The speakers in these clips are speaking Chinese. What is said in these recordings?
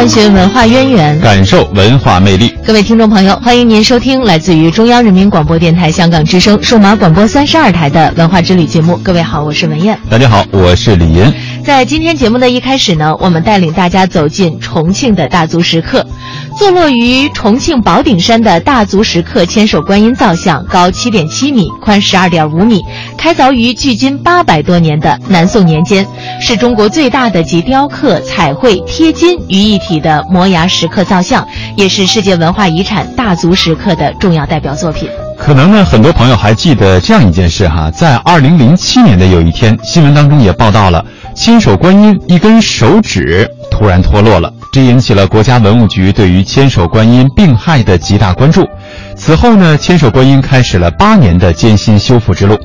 探寻文化渊源，感受文化魅力。各位听众朋友，欢迎您收听来自于中央人民广播电台香港之声数码广播三十二台的文化之旅节目。各位好，我是文艳。大家好，我是李岩。在今天节目的一开始呢，我们带领大家走进重庆的大足石刻。坐落于重庆宝顶山的大足石刻千手观音造像，高七点七米，宽十二点五米，开凿于距今八百多年的南宋年间，是中国最大的集雕刻、彩绘、贴金于一体的摩崖石刻造像，也是世界文化遗产大足石刻的重要代表作品。可能呢，很多朋友还记得这样一件事哈，在二零零七年的有一天，新闻当中也报道了千手观音一根手指突然脱落了。这引起了国家文物局对于千手观音病害的极大关注。此后呢，千手观音开始了八年的艰辛修复之路。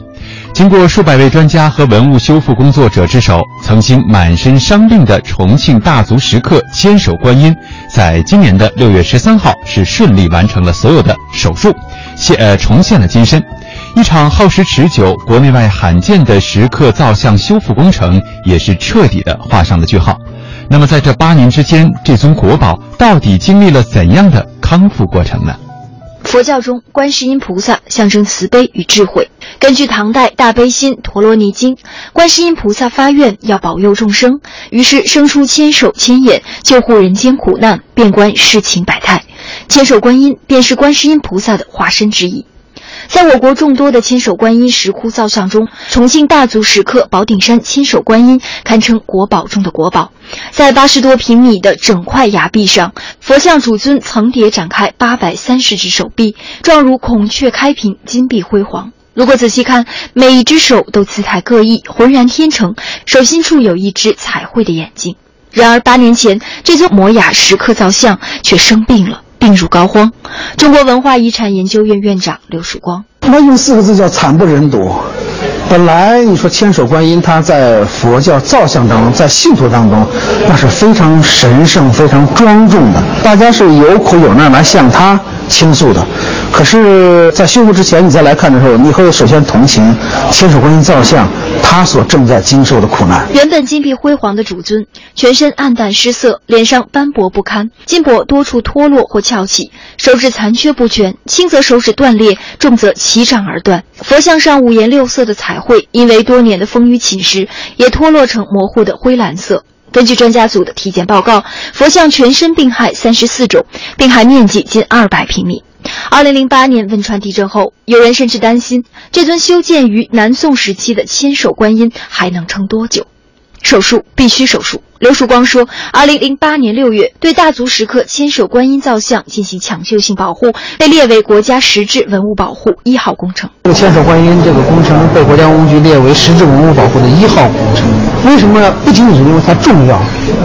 经过数百位专家和文物修复工作者之手，曾经满身伤病的重庆大足石刻千手观音，在今年的六月十三号是顺利完成了所有的手术，现呃重现了金身。一场耗时持久、国内外罕见的石刻造像修复工程，也是彻底的画上了句号。那么，在这八年之间，这尊国宝到底经历了怎样的康复过程呢？佛教中，观世音菩萨象征慈悲与智慧。根据唐代《大悲心陀罗尼经》，观世音菩萨发愿要保佑众生，于是生出千手千眼，救护人间苦难，遍观世情百态。千手观音便是观世音菩萨的化身之一。在我国众多的千手观音石窟造像中，重庆大足石刻宝顶山千手观音堪称国宝中的国宝。在八十多平米的整块崖壁上，佛像主尊层叠展开八百三十只手臂，状如孔雀开屏，金碧辉煌。如果仔细看，每一只手都姿态各异，浑然天成，手心处有一只彩绘的眼睛。然而八年前，这尊摩崖石刻造像却生病了。病入膏肓，中国文化遗产研究院院长刘曙光，那用四个字叫惨不忍睹。本来你说千手观音，它在佛教造像当中，在信徒当中，那是非常神圣、非常庄重的，大家是有苦有难来向他倾诉的。可是，在修复之前，你再来看的时候，你会首先同情千手观音造像，他所正在经受的苦难。原本金碧辉煌的主尊，全身暗淡失色，脸上斑驳不堪，金箔多处脱落或翘起，手指残缺不全，轻则手指断裂，重则齐掌而断。佛像上五颜六色的彩绘，因为多年的风雨侵蚀，也脱落成模糊的灰蓝色。根据专家组的体检报告，佛像全身病害三十四种，病害面积近二百平米。二零零八年汶川地震后，有人甚至担心这尊修建于南宋时期的千手观音还能撑多久。手术必须手术。刘曙光说，二零零八年六月，对大足石刻千手观音造像进行抢救性保护，被列为国家实质文物保护一号工程。这个千手观音这个工程被国家文物局列为实质文物保护的一号工程。为什么？不仅仅是因为它重要，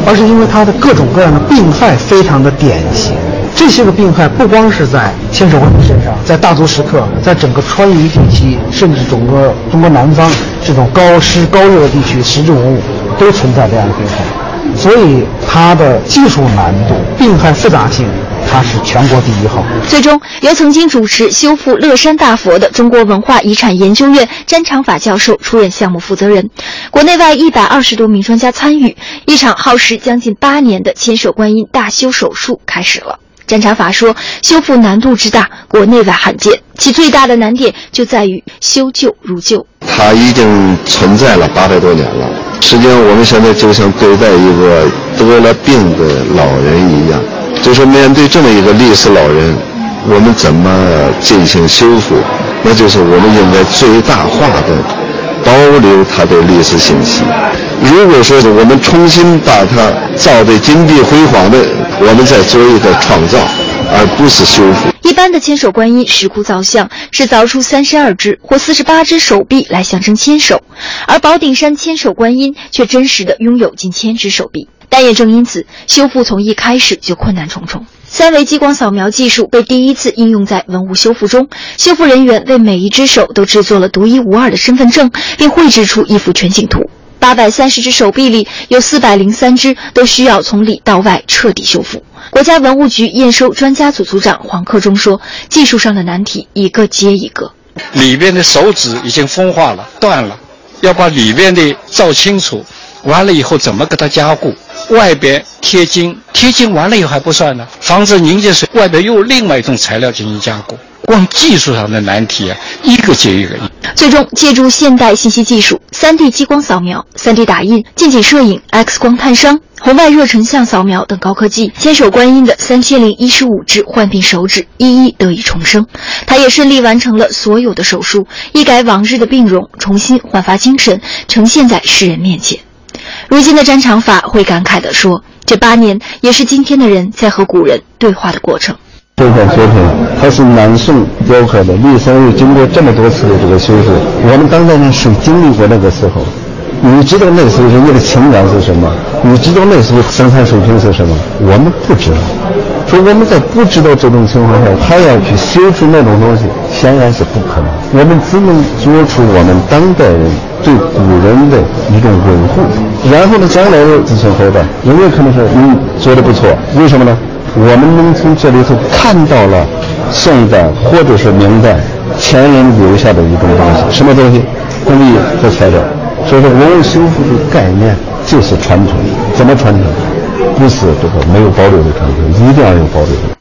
而是因为它的各种各样的病害非常的典型。这些个病害不光是在千手观音身上，在大足石刻，在整个川渝地区，甚至整个中国南方这种高湿高热地区，实质文物都存在这样的病害。所以它的技术难度、病害复杂性，它是全国第一号。最终，由曾经主持修复乐山大佛的中国文化遗产研究院詹长法教授出任项目负责人，国内外一百二十多名专家参与，一场耗时将近八年的千手观音大修手术开始了。詹查法说：“修复难度之大，国内外罕见，其最大的难点就在于修旧如旧。它已经存在了八百多年了。实际上，我们现在就像对待一个得了病的老人一样，就是面对这么一个历史老人，我们怎么进行修复？那就是我们应该最大化的保留它的历史信息。如果说是我们重新把它造的金碧辉煌的。”我们再做一个创造，而不是修复。一般的千手观音石窟造像是凿出三十二只或四十八只手臂来象征千手，而宝顶山千手观音却真实的拥有近千只手臂。但也正因此，修复从一开始就困难重重。三维激光扫描技术被第一次应用在文物修复中，修复人员为每一只手都制作了独一无二的身份证，并绘制出一幅全景图。八百三十只手臂里有四百零三只都需要从里到外彻底修复。国家文物局验收专家组组长黄克忠说：“技术上的难题一个接一个，里边的手指已经风化了、断了，要把里边的照清楚，完了以后怎么给它加固？外边贴金，贴金完了以后还不算呢，防止凝结水，外边用另外一种材料进行加固。光技术上的难题啊，一个接一个。最终借助现代信息技术，3D 激光扫描、3D 打印、近景摄影、X 光探伤、红外热成像扫描等高科技，千手观音的三千零一十五只患病手指一一得以重生。他也顺利完成了所有的手术，一改往日的病容，重新焕发精神，呈现在世人面前。如今的詹长法会感慨地说：“这八年也是今天的人在和古人对话的过程。”这件作品它是南宋雕刻的，历山又经过这么多次的这个修复，我们当代人是经历过那个时候。你知道那时候人家的情感是什么？你知道那时候生产水平是什么？我们不知道。说我们在不知道这种情况下，他要去修复那种东西，显然是不可能。我们只能做出我们当代人对古人的一种维护。然后呢，将来的子孙后代也有可能说，嗯，做的不错。为什么呢？我们能从这里头看到了宋代或者是明代前人留下的一种东西，什么东西？工艺和材料。所以说，文物修复的概念就是传承。怎么传承？不是这个没有保留的传承，一定要有保留的。